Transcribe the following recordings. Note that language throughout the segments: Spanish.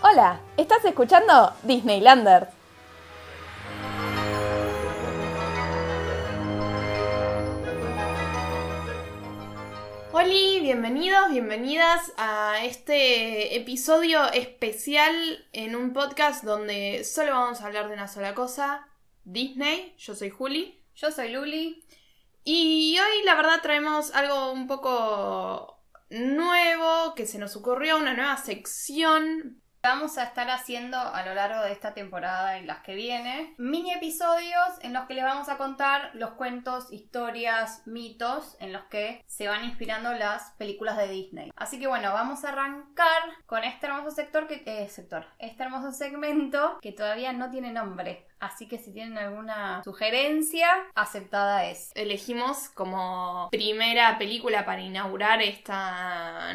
Hola, ¿estás escuchando Disneylanders? Hola, bienvenidos, bienvenidas a este episodio especial en un podcast donde solo vamos a hablar de una sola cosa, Disney. Yo soy Juli. Yo soy Luli. Y hoy la verdad traemos algo un poco nuevo que se nos ocurrió, una nueva sección Vamos a estar haciendo a lo largo de esta temporada y las que viene mini episodios en los que les vamos a contar los cuentos, historias, mitos en los que se van inspirando las películas de Disney. Así que bueno, vamos a arrancar con este hermoso sector que eh, sector, este hermoso segmento que todavía no tiene nombre. Así que si tienen alguna sugerencia, aceptada es. Elegimos como primera película para inaugurar este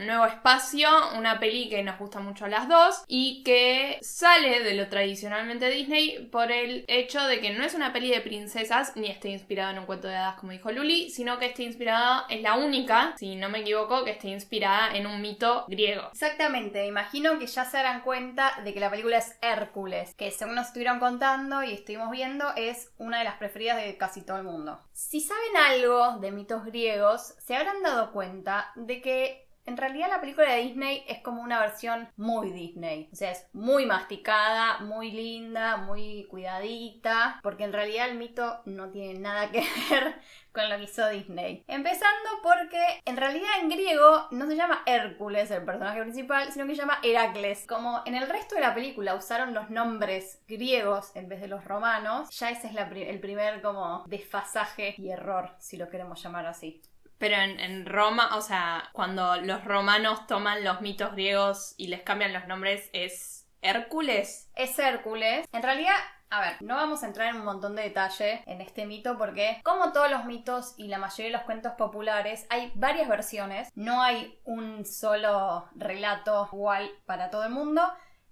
nuevo espacio una peli que nos gusta mucho a las dos y que sale de lo tradicionalmente Disney por el hecho de que no es una peli de princesas ni esté inspirada en un cuento de hadas como dijo Luli, sino que esté inspirada, es la única, si no me equivoco, que esté inspirada en un mito griego. Exactamente, imagino que ya se darán cuenta de que la película es Hércules, que según nos estuvieron contando y estuvimos viendo es una de las preferidas de casi todo el mundo. Si saben algo de mitos griegos, se habrán dado cuenta de que en realidad la película de Disney es como una versión muy Disney. O sea, es muy masticada, muy linda, muy cuidadita, porque en realidad el mito no tiene nada que ver con lo que hizo Disney. Empezando porque en realidad en griego no se llama Hércules el personaje principal, sino que se llama Heracles. Como en el resto de la película usaron los nombres griegos en vez de los romanos, ya ese es el primer como desfasaje y error, si lo queremos llamar así. Pero en, Roma, o sea, cuando los romanos toman los mitos griegos y les cambian los nombres, ¿es Hércules? Es Hércules. En realidad, a ver, no vamos a entrar en un montón de detalle en este mito porque, como todos los mitos y la mayoría de los cuentos populares, hay varias versiones. No hay un solo relato igual para todo el mundo.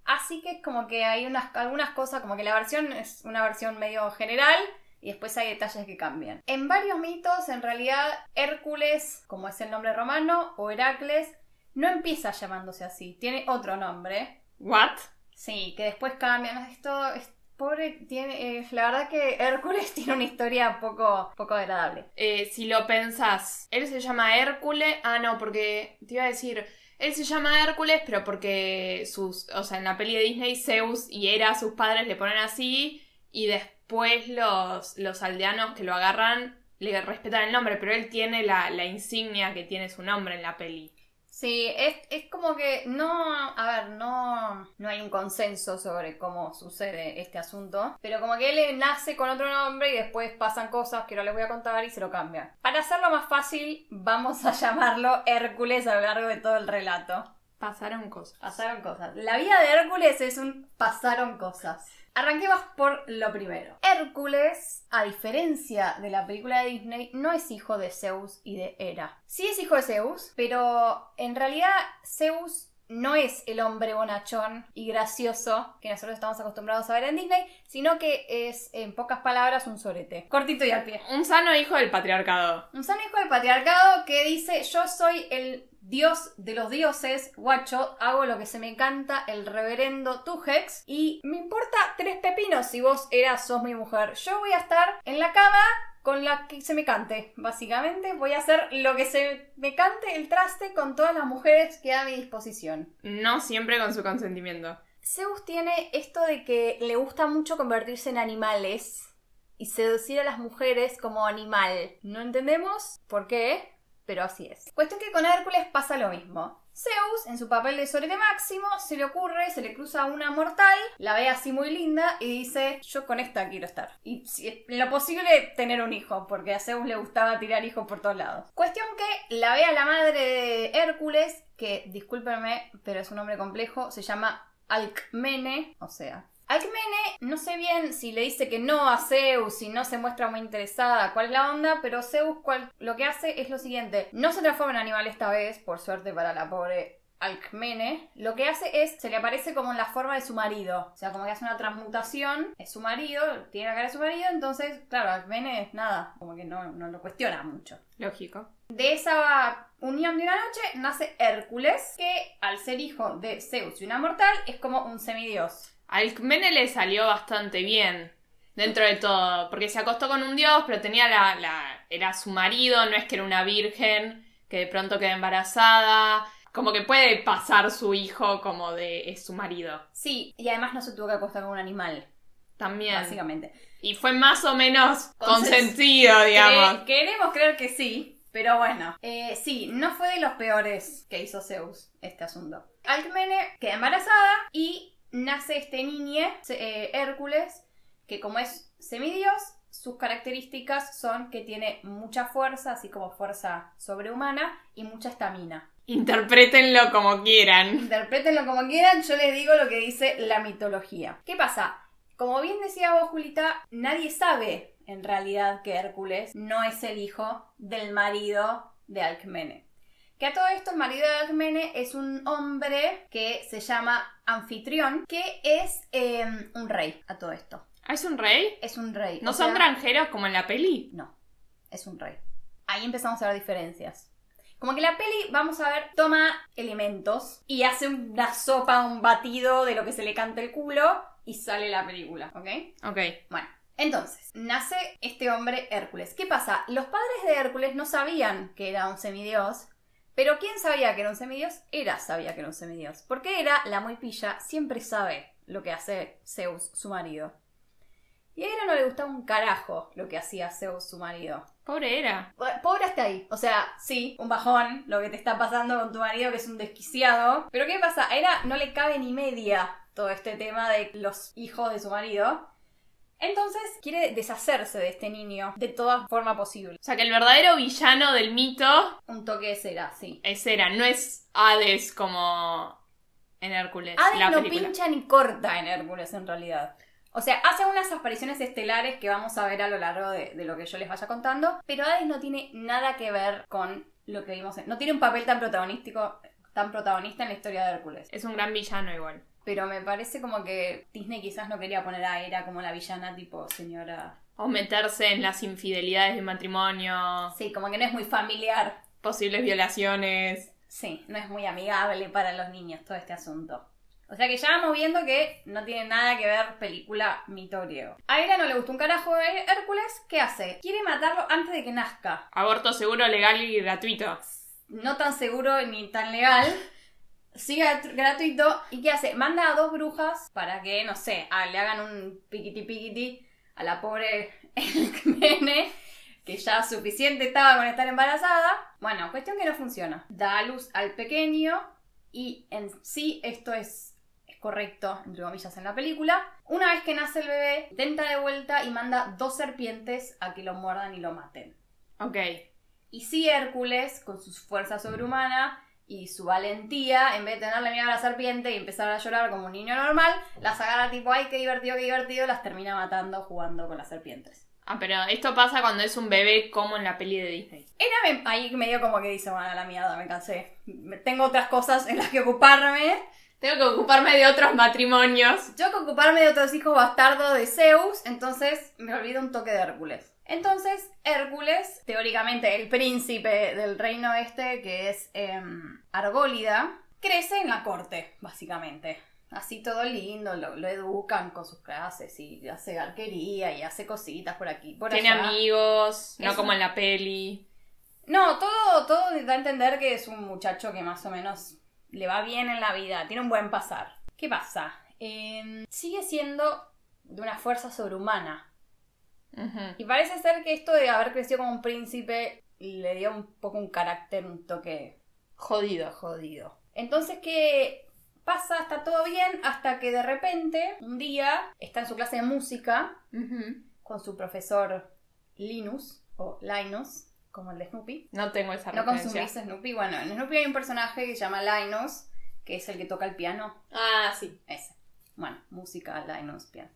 Así que es como que hay unas, algunas cosas, como que la versión es una versión medio general y después hay detalles que cambian. En varios mitos, en realidad, Hércules, como es el nombre romano, o Heracles, no empieza llamándose así, tiene otro nombre. ¿What? Sí, que después cambian. Esto es pobre, tiene, eh, la verdad que Hércules tiene una historia poco, poco agradable. Eh, si lo pensás, él se llama Hércules. Ah, no, porque te iba a decir. Él se llama Hércules, pero porque sus. O sea, en la peli de Disney, Zeus y Hera, sus padres, le ponen así. Y después después los, los aldeanos que lo agarran le respetan el nombre, pero él tiene la, la insignia que tiene su nombre en la peli. Sí, es, es, como que no, a ver, no, no hay un consenso sobre cómo sucede este asunto, pero como que él nace con otro nombre y después pasan cosas que no les voy a contar y se lo cambian. Para hacerlo más fácil, vamos a llamarlo Hércules a lo largo de todo el relato. Pasaron cosas. Pasaron cosas. La vida de Hércules es un pasaron cosas. Arranquemos por lo primero. Hércules, a diferencia de la película de Disney, no es hijo de Zeus y de Hera. Sí es hijo de Zeus, pero en realidad Zeus no es el hombre bonachón y gracioso que nosotros estamos acostumbrados a ver en Disney, sino que es, en pocas palabras, un sorete. Cortito y al pie. Un sano hijo del patriarcado. Un sano hijo del patriarcado que dice, yo soy el dios de los dioses, guacho, hago lo que se me canta, el reverendo Tujex, y me importa tres pepinos si vos eras, sos mi mujer. Yo voy a estar en la cama con la que se me cante, básicamente. Voy a hacer lo que se me cante el traste con todas las mujeres que a mi disposición. No siempre con su consentimiento. Zeus tiene esto de que le gusta mucho convertirse en animales y seducir a las mujeres como animal. No entendemos por qué, pero así es. Cuestión que con Hércules pasa lo mismo. Zeus, en su papel de sorete máximo, se le ocurre, se le cruza una mortal, la ve así muy linda y dice, yo con esta quiero estar. Y si lo posible tener un hijo, porque a Zeus le gustaba tirar hijos por todos lados. Cuestión que la ve a la madre de Hércules, que discúlpenme, pero es un nombre complejo, se llama Alcmene, o sea, Alcmene, no sé bien si le dice que no a Zeus y no se muestra muy interesada cuál es la onda, pero Zeus lo que hace es lo siguiente. No se transforma en animal esta vez, por suerte para la pobre Alcmene, lo que hace es, se le aparece como en la forma de su marido. O sea, como que hace una transmutación, es su marido, tiene la cara de su marido, entonces, claro, Alcmene es nada, como que no, no lo cuestiona mucho. Lógico. De esa unión de una noche nace Hércules, que al ser hijo de Zeus y una mortal, es como un semidios. Alcmene le salió bastante bien. Dentro de todo. Porque se acostó con un dios, pero tenía la, la. Era su marido, no es que era una virgen que de pronto queda embarazada. Como que puede pasar su hijo como de. es su marido. Sí, y además no se tuvo que acostar con un animal, También. básicamente. Y fue más o menos Consen- consentido, digamos. Queremos creer que sí, pero bueno. Eh, sí, no fue de los peores que hizo Zeus este asunto. Alcmene queda embarazada y nace este niñe, eh, Hércules, que como es semidios, sus características son que tiene mucha fuerza, así como fuerza sobrehumana, y mucha estamina. Interprétenlo como quieran. Interprétenlo como quieran, yo les digo lo que dice la mitología. ¿Qué pasa? Como bien decía vos, Julita, nadie sabe en realidad que Hércules no es el hijo del marido de Alcmene. Que a todo esto el marido de Alcmene es un hombre que se llama Anfitrión, que es eh, un rey a todo esto. ¿Ah, ¿Es un rey? Es un rey. ¿No o son sea- granjeros como en la peli? no, es un rey. Ahí empezamos a ver diferencias. Como que la peli, vamos a ver, toma elementos y hace una sopa, un batido de lo que se le canta el culo y sale la película, ¿ok? Ok. Bueno, entonces, nace este hombre Hércules. ¿Qué pasa? Los padres de Hércules no sabían que era un semidios, pero ¿quién sabía que era un semidios? Hera sabía que era un semidios. Porque Hera, la muy pilla, siempre sabe lo que hace Zeus, su marido. Y a Hera no le gustaba un carajo lo que hacía Zeus, su marido. Pobre era. Pobre hasta ahí. O sea, sí, un bajón lo que te está pasando con tu marido, que es un desquiciado. Pero ¿qué pasa? A Hera no le cabe ni media todo este tema de los hijos de su marido. Entonces quiere deshacerse de este niño de toda forma posible. O sea que el verdadero villano del mito Un toque de cera, sí. es Hera, no es Hades como en Hércules. Hades la no película. pincha ni corta en Hércules en realidad. O sea, hace unas apariciones estelares que vamos a ver a lo largo de, de lo que yo les vaya contando, pero Hades no tiene nada que ver con lo que vimos en... No tiene un papel tan protagonístico, tan protagonista en la historia de Hércules. Es un gran villano igual. Pero me parece como que Disney quizás no quería poner a Hera como la villana tipo señora... O meterse en las infidelidades de matrimonio, Sí, como que no es muy familiar. posibles violaciones. Sí, no es muy amigable para los niños todo este asunto. O sea que ya vamos viendo que no tiene nada que ver película mito griego. A Hera no le gustó un carajo de Hércules. ¿Qué hace? Quiere matarlo antes de que nazca. Aborto seguro, legal y gratuito. No tan seguro ni tan legal. Grat- gratuito. ¿Y qué hace? Manda a dos brujas para que, no sé, ah, le hagan un piquiti piquiti a la pobre Elcmene, que ya suficiente estaba con estar embarazada. Bueno, cuestión que no funciona. Da a luz al pequeño y en sí esto es, es correcto, entre comillas, en la película. Una vez que nace el bebé, tenta de vuelta y manda dos serpientes a que lo muerdan y lo maten. Ok. Y si Hércules, con su fuerza sobrehumana y su valentía, en vez de tenerle miedo a la serpiente y empezar a llorar como un niño normal, las agarra tipo, ay, qué divertido, qué divertido, las termina matando jugando con las serpientes. Ah, pero esto pasa cuando es un bebé como en la peli de Disney. Era me- ahí medio como que dice, bueno, la mierda, me cansé. Tengo otras cosas en las que ocuparme. Tengo que ocuparme de otros matrimonios. Yo que ocuparme de otros hijos bastardos de Zeus, entonces me olvido un toque de Hércules. Entonces, Hércules, teóricamente el príncipe del reino este, que es em, Argólida, crece en la corte, básicamente. Así todo lindo, lo, lo educan con sus clases y hace arquería y hace cositas por aquí, por Tiene allá. amigos, no Es como en la peli. No, todo, todo da a entender que es un muchacho que más o menos le va bien en la vida, tiene un buen pasar. ¿Qué pasa? Eh, sigue siendo de una fuerza sobrehumana. Y parece ser que esto de haber crecido como un príncipe le dio un poco un carácter, un toque Jodido. jodido. Entonces, ¿qué pasa? Está todo bien hasta que de repente, un día, está en su clase de música con su profesor Linus, o Linus, como el de Snoopy. No tengo esa ¿No referencia. consumís Snoopy? Bueno, en Snoopy hay un personaje que se llama Linus, que es el que toca el piano. Ah, sí. Ese. Bueno, música, Linus, piano.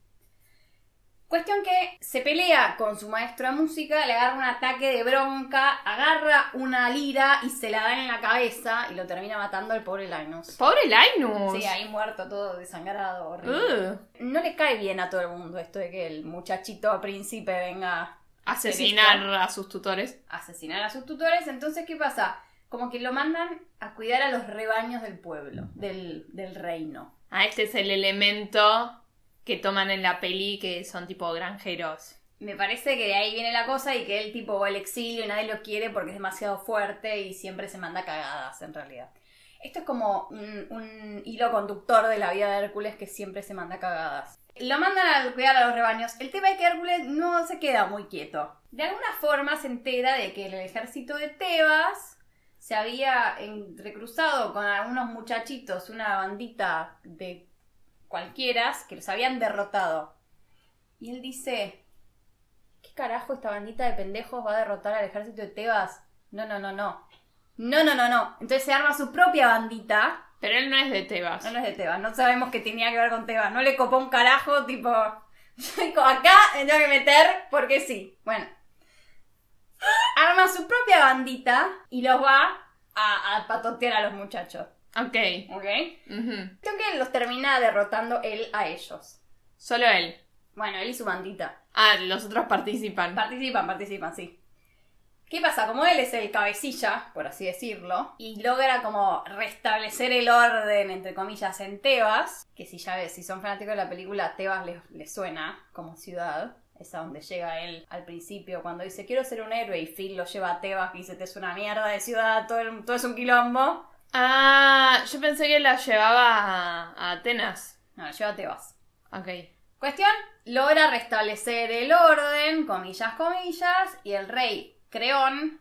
Cuestión que se pelea con su maestro de música, le agarra un ataque de bronca, agarra una lira y se la da en la cabeza y lo termina matando al pobre Linus. Pobre Linus. Sí, ahí muerto, todo desangrado, horrible. No le cae bien a todo el mundo esto de que el muchachito príncipe venga a Asesinar a sus tutores. asesinar a sus tutores. Entonces, ¿qué pasa? Como que lo mandan a cuidar a los rebaños del pueblo, del, del reino. Ah, este es el elemento que toman en la peli que son tipo granjeros. Me parece que de ahí viene la cosa y que él tipo va al exilio y nadie lo quiere porque es demasiado fuerte y siempre se manda cagadas en realidad. Esto es como un, hilo conductor de la vida de Hércules que siempre se manda cagadas. Lo mandan a cuidar a los rebaños. El tema es que Hércules no se queda muy quieto. De alguna forma se entera de que el ejército de Tebas se había entrecruzado con algunos muchachitos, una bandita de cualquiera que los habían derrotado. Y él dice, ¿qué carajo esta bandita de pendejos va a derrotar al ejército de Tebas? No, no, no, no. No, no, no, no. Entonces se arma su propia bandita. Pero él no es de Tebas. No, no es de Tebas, no sabemos qué tenía que ver con Tebas. No le copó un carajo, tipo, acá me tengo que meter porque sí. Bueno. Arma su propia bandita y los va a, a patotear a los muchachos. Ok. ¿Ok? Creo que los termina derrotando él a ellos. Solo él. Bueno, él y su bandita. Ah, los otros participan. Participan, participan, sí. ¿Qué pasa? Como él es el cabecilla, por así decirlo, y logra como restablecer el orden, entre comillas, en Tebas, que si ya ves, si son fanáticos de la película, Tebas les, les suena como ciudad. Es a donde llega él al principio, cuando dice quiero ser un héroe, y Phil lo lleva a Tebas y dice, te es una mierda de ciudad, todo, el- todo es un quilombo. Ah, yo pensé que la llevaba a, a Atenas. No, lleva a Tebas. Ok. Cuestión, logra restablecer el orden, comillas, comillas, y el rey Creón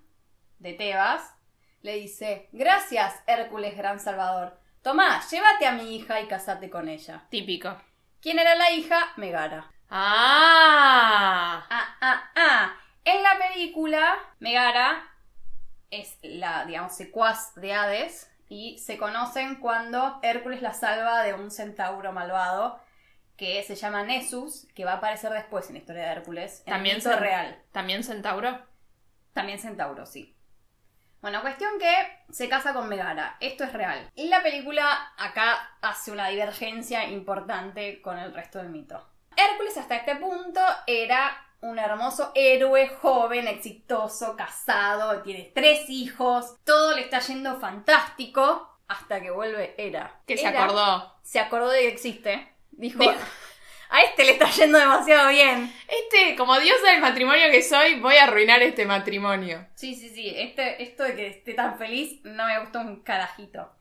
de Tebas le dice, gracias Hércules Gran Salvador, tomá, llévate a mi hija y casate con ella. Típico. ¿Quién era la hija? Megara. Ah. Ah, ah, ah. En la película, Megara es la, digamos, secuaz de Hades y se conocen cuando Hércules la salva de un centauro malvado que se llama Nessus, que va a aparecer después en la historia de Hércules. En También el real. ¿También Centauro? También centauro, sí. Bueno, cuestión que se casa con Megara. Esto es real. Y la película acá hace una divergencia importante con el resto del mito. Hércules hasta este punto era un hermoso héroe, joven, exitoso, casado, tiene tres hijos, todo le está yendo fantástico hasta que vuelve Hera. Que se acordó. Se acordó de que existe. Dijo, Dijo- a este le está yendo demasiado bien. Este, como diosa del matrimonio que soy, voy a arruinar este matrimonio. Sí, sí, sí. Este, esto de que esté tan feliz no me gustó un carajito.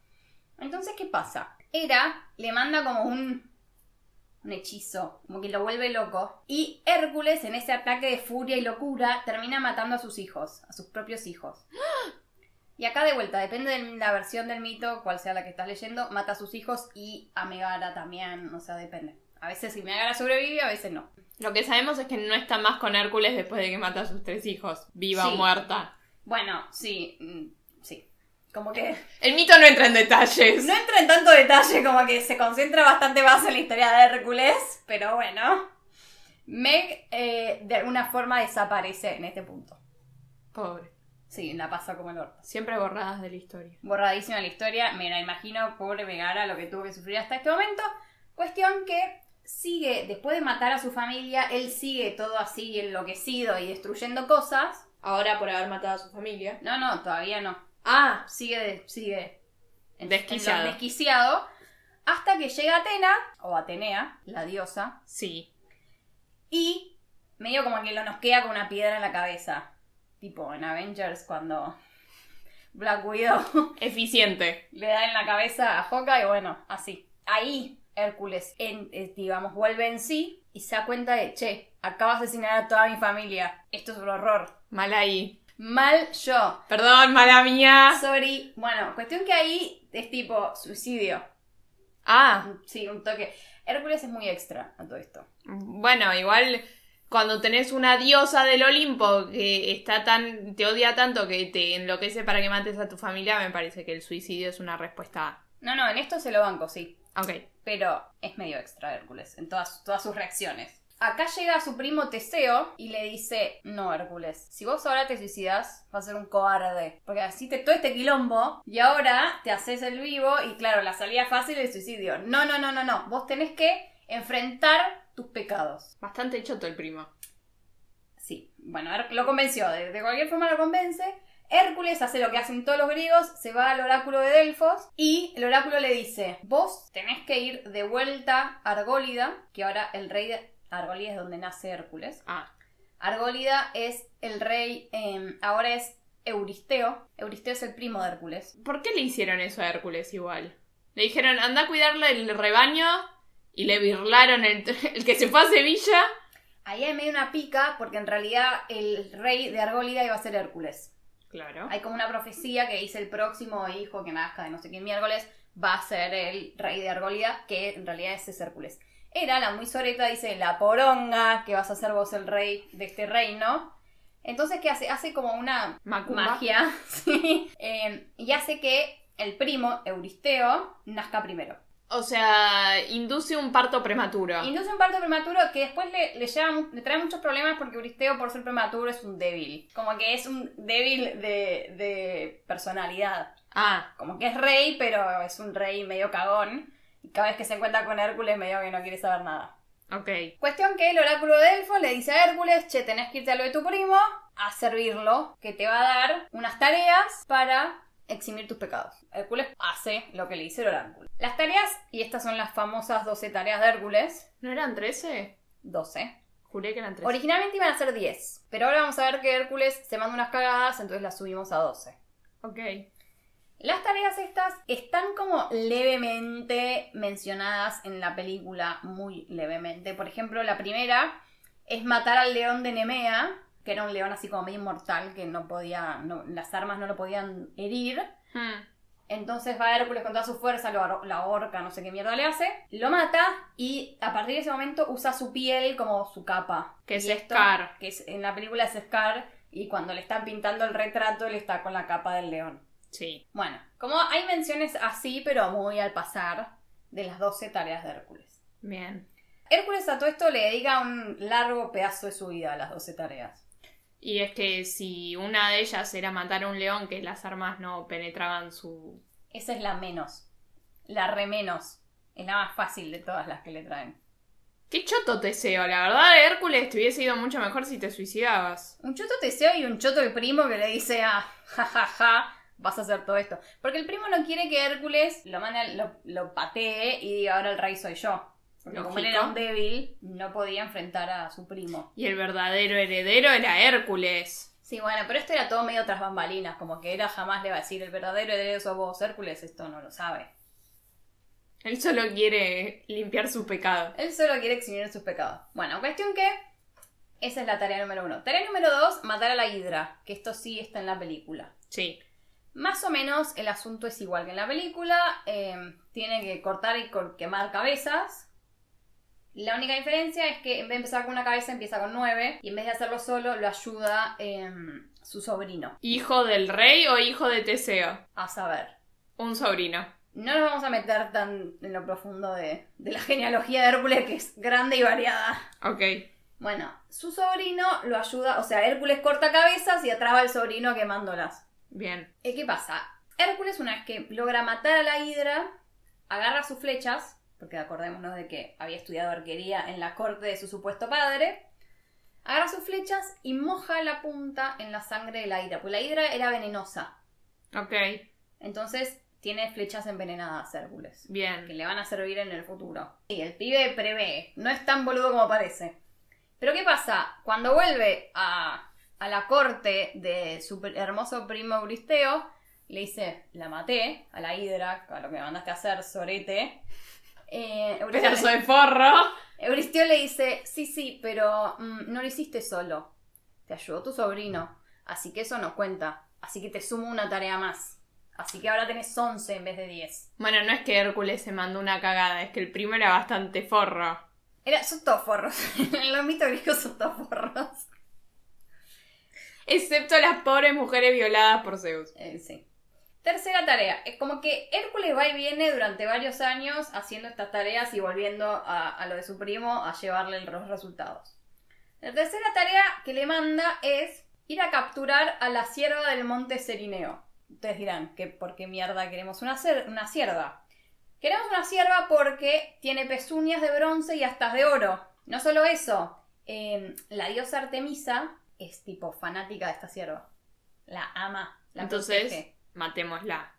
Entonces, ¿qué pasa? Hera le manda como un, un hechizo, como que lo vuelve loco. Y Hércules, en ese ataque de furia y locura, termina matando a sus hijos, a sus propios hijos. Y acá de vuelta, depende de la versión del mito, cual sea la que estás leyendo, mata a sus hijos y a Megara también, o sea, depende. A veces si Megara sobrevive, a veces no. Lo que sabemos es que no está más con Hércules después de que mata a sus tres hijos, viva o muerta. Bueno, sí, mm, sí. Como que El mito no entra en detalles. No entra en tanto detalle, como que se concentra bastante más en la historia de Hércules, pero bueno. Meg eh, de alguna forma desaparece en este punto. Pobre. Sí, la pasa como el orto. Siempre borradas de la historia. Borradísima la historia, me la imagino, pobre Megara, lo que tuvo que sufrir hasta este momento. Cuestión que sigue, después de matar a su familia, él sigue todo así enloquecido y destruyendo cosas. Ahora por haber matado a su familia. No, no, todavía no. Ah, sigue, sigue en- Desquiciado. en lo desquiciado, hasta que llega Atena, o Atenea, la diosa, sí. y medio como que lo nosquea con una piedra en la cabeza. Tipo en Avengers cuando Black Widow Eficiente. le da en la cabeza a Hawkeye, y bueno, así. Ahí Hércules, en- eh, digamos, vuelve en sí y se da cuenta de, che, acabo de asesinar a toda mi familia. Esto es un horror. Mal ahí. Mal yo. Perdón, mala mía. Sorry. Bueno, cuestión que ahí es tipo suicidio. Ah, Sí, un toque. Hércules es muy extra a todo esto. bueno, igual cuando tenés una diosa del Olimpo que está tan, te odia tanto que te enloquece para que mates a tu familia, me parece que el suicidio es una respuesta. No, no, en esto se lo banco, sí. Ok. Pero es medio extra Hércules en todas, todas sus reacciones. Acá llega su primo Teseo y le dice, no Hércules, si vos ahora te suicidas, vas a ser un cobarde. Porque así te todo este quilombo y ahora te haces el vivo y claro, la salida fácil es el suicidio. No, no, no, no, no. Vos tenés que enfrentar tus pecados. Bastante choto el primo. Sí, bueno, lo convenció, de, de cualquier forma lo convence. Hércules hace lo que hacen todos los griegos, se va al oráculo de Delfos y el oráculo le dice, vos tenés que ir de vuelta a Argólida, que ahora el rey Argólida es donde nace Hércules. Ah, Argólida es el rey, eh, ahora es Euristeo. Euristeo es el primo de Hércules. ¿por qué le hicieron eso a Hércules igual? Le dijeron, anda a cuidarle el rebaño y le birlaron el, el que se fue a Sevilla. Ahí hay medio una pica porque en realidad el rey de Argólida iba a ser Hércules. Claro. Hay como una profecía que dice el próximo hijo que nazca de no sé qué miércoles va a ser el rey de Argólida, que en realidad ese es Hércules. Era la muy soreta, dice la poronga, que vas a ser vos el rey de este reino. Entonces, ¿qué hace? Hace como una Macumba. magia, ¿sí? Eh, y hace que el primo, Euristeo, nazca primero. O sea, induce un parto prematuro. Induce un parto prematuro que después le, le, lleva mu- le trae muchos problemas porque Euristeo, por ser prematuro, es un débil. Como que es un débil de, de personalidad. Ah, Como que es rey, pero es un rey medio cagón. Y cada vez que se encuentra con Hércules, medio que no quiere saber nada. ok. Cuestión que el oráculo de Delfos le dice a Hércules, che, tenés que irte a lo de tu primo, a servirlo, que te va a dar unas tareas para eximir tus pecados. Hércules hace lo que le dice el oráculo. Las tareas, y estas son las famosas 12 tareas de Hércules, ¿No eran 13? 12. Juré que eran 13. Originalmente iban a ser 10, pero ahora vamos a ver que Hércules se manda unas cagadas, entonces las subimos a 12. ok. Las tareas estas están como levemente mencionadas en la película, muy levemente. Por ejemplo, la primera es matar al león de Nemea, que era un león así como medio inmortal, que no podía, no- las armas no lo podían herir. Hmm. Entonces va Hércules con toda su fuerza, lo la horca, no sé qué mierda le hace, lo mata y a partir de ese momento usa su piel como su capa. Que es esto- Scar. Que es, en la película es Scar y cuando le están pintando el retrato él está con la capa del león. Sí. Bueno, como hay menciones así, pero muy al pasar, de las 12 tareas de Hércules. Bien. Hércules a todo esto le dedica un largo pedazo de su vida a las 12 tareas. Y es que si una de ellas era matar a un león, que las armas no penetraban su... Esa es la menos. La re menos. Es la más fácil de todas las que le traen. Qué choto Teseo, la verdad, Hércules te hubiese ido mucho mejor si te suicidabas. Un choto Teseo y un choto el primo que le dice a jajaja, vas a hacer todo esto. Porque el primo no quiere que Hércules lo, mande, a- lo, lo patee y diga ahora el rey soy yo. Porque como él era un débil, no podía enfrentar a su primo. Y el verdadero heredero era Hércules. Sí, bueno, pero esto era todo medio tras bambalinas, como que era jamás le va a decir el verdadero heredero sos vos, Hércules, esto no lo sabe. Él solo quiere limpiar su pecado. Él solo quiere eximir sus pecados. Bueno, cuestión que esa es la tarea número uno. Tarea número dos, matar a la hidra, que esto sí está en la película. Sí. Más o menos el asunto es igual que en la película. eh, tiene que cortar y quemar cabezas. La única diferencia es que en vez de empezar con una cabeza, empieza con nueve. Y en vez de hacerlo solo, lo ayuda em, su sobrino. ¿Hijo del rey o hijo de Teseo? A saber. Un sobrino. No nos vamos a meter tan en lo profundo de, de la genealogía de Hércules, que es grande y variada. Ok. Bueno, su sobrino lo ayuda, o sea, Hércules corta cabezas y atraba al sobrino quemándolas. Bien. Eh, ¿Qué pasa? Hércules, una vez que logra matar a la hidra, agarra sus flechas, porque acordémonos de que había estudiado arquería en la corte de su supuesto padre, agarra sus flechas y moja la punta en la sangre de la hidra, porque la hidra era venenosa. Ok. Entonces tiene flechas envenenadas Hércules, que Bien. le van a servir en el futuro. Y el pibe prevé, no es tan boludo como parece. Pero ¿qué pasa? Cuando vuelve a, a la corte de su hermoso primo Euristeo, le dice, la maté a la hidra, a lo que me mandaste a hacer, sorete. Eh, Euristeo, Pedazo de forro. Euristeo le dice, sí, sí, pero mm, no lo hiciste solo. Te ayudó tu sobrino. Así que eso no cuenta. Así que te sumo una tarea más. Así que ahora tenés 11 en vez de 10. Bueno, no es que Hércules se mandó una cagada, es que el primo era bastante forro. Era, son todos forros. en los mitos griegos son todos forros. Excepto las pobres mujeres violadas por Zeus. Eh, sí. Tercera tarea. Es como que Hércules va y viene durante varios años haciendo estas tareas y volviendo a, lo de su primo a llevarle los resultados. La tercera tarea que le manda es ir a capturar a la sierva del monte Serineo. Ustedes dirán, que ¿por qué mierda queremos una, una sierva? Queremos una sierva porque tiene pezuñas de bronce y astas de oro. No solo eso, eh, la diosa Artemisa es tipo fanática de esta sierva. La ama, la Entonces, protege. matémosla.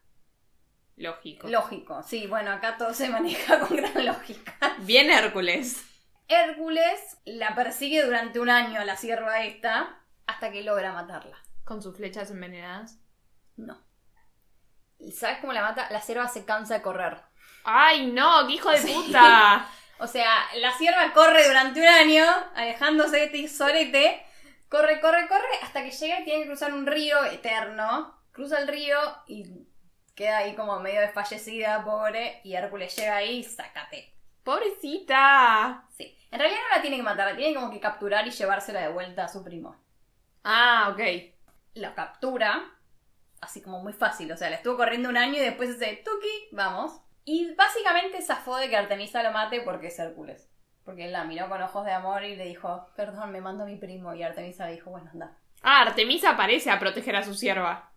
Lógico. Lógico, sí, bueno, acá todo se maneja con gran lógica. Bien Hércules. Hércules la persigue durante un año a la sierva esta hasta que logra matarla. Con sus flechas envenenadas. No. ¿Sabes cómo la mata? La sierva se cansa de correr. ¡Ay, no! ¡Qué hijo de Sí. puta! O sea, la sierva corre durante un año, alejándose de este sorete. Corre, corre, corre, hasta que llega y tiene que cruzar un río eterno. Cruza el río y queda ahí como medio desfallecida, pobre. Y Hércules llega ahí y sácate. ¡Pobrecita! Sí. En realidad no la tiene que matar, la tiene como que capturar y llevársela de vuelta a su primo. Ah, ok. La captura, así como muy fácil. O sea, le estuvo corriendo un año y después ese tuki, vamos. Y básicamente zafó de que Artemisa lo mate porque es Hércules. Porque él la miró con ojos de amor y le dijo, perdón, me mando a mi primo. Y Artemisa le dijo, bueno, anda. Ah, Artemisa aparece a proteger a su sierva.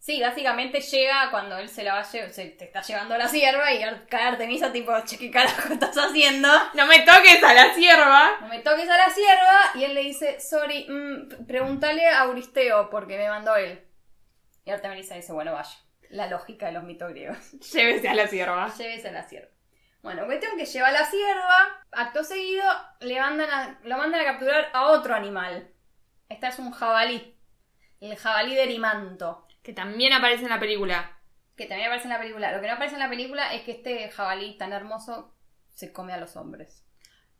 Sí, básicamente llega cuando él se la va a lle- se te está llevando a la sierva y cae Artemisa tipo, che, ¿qué carajo estás haciendo? ¡No me toques a la sierva! No me toques a la sierva. Y él le dice, sorry, mm, pregúntale a Euristeo porque me mandó él. Y Artemisa dice, bueno, vaya. La lógica de los mitos griegos. Llévese a la sierva. Llévese a la sierva. Bueno, cuestión que lleva a la sierva. Acto seguido, le mandan a- lo mandan a capturar a otro animal. Esta es un jabalí. El jabalí de Erimanto. Que también aparece en la película. Que también aparece en la película. Lo que no aparece en la película es que este jabalí tan hermoso se come a los hombres.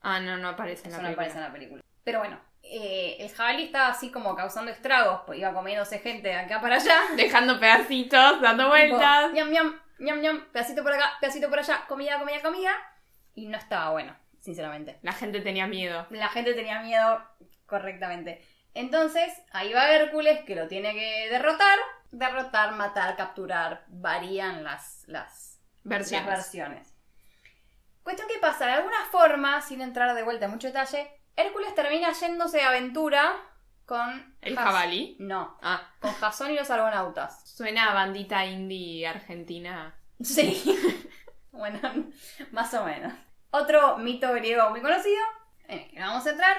Ah, no, no aparece en Eso la no película. aparece en la película. Pero bueno, eh, el jabalí estaba así como causando estragos. Pues iba comiéndose gente de acá para allá. Dejando pedacitos, dando vueltas. Tipo, ñam, ñam, ñam, ñam, pedacito por acá, pedacito por allá, comida, comida, comida. Y no estaba bueno, sinceramente. La gente tenía miedo. La gente tenía miedo correctamente. Entonces, ahí va Hércules, que lo tiene que derrotar. Derrotar, matar, capturar. Varían las, las, Versiones. las versiones. Cuestión que pasa, de alguna forma, sin entrar de vuelta en mucho detalle, Hércules termina yéndose de aventura con... ¿El jabalí? No, Ah, con Jasón y los argonautas. suena a bandita indie argentina. Sí. bueno, más o menos. Otro mito griego muy conocido, en el que no vamos a entrar.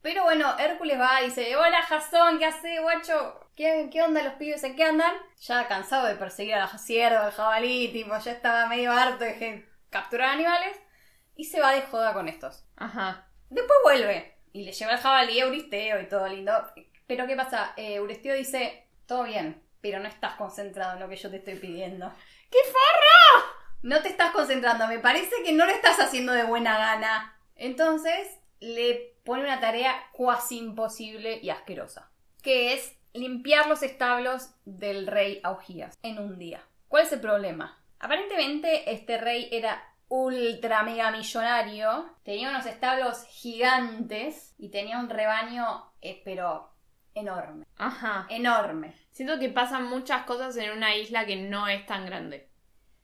Pero bueno, Hércules va y dice, hola Jasón, ¿qué hace, guacho? ¿Qué, ¿Qué onda los pibes? ¿En qué andan? Ya cansado de perseguir a la sierva, al jabalí, tipo, ya estaba medio harto de capturar animales. Y se va de joda con estos. Ajá. Después vuelve y le lleva el jabalí a Euristeo y todo lindo. Pero ¿qué pasa? Eh, Euristeo dice, todo bien, pero no estás concentrado en lo que yo te estoy pidiendo. ¡Qué forro! No te estás concentrando, me parece que no lo estás haciendo de buena gana. Entonces le pone una tarea cuasi imposible y asquerosa, que es limpiar los establos del rey Augías en un día. ¿Cuál es el problema? Aparentemente este rey era ultra mega millonario, tenía unos establos gigantes y tenía un rebaño, eh, pero enorme, Ajá. enorme. Siento que pasan muchas cosas en una isla que no es tan grande.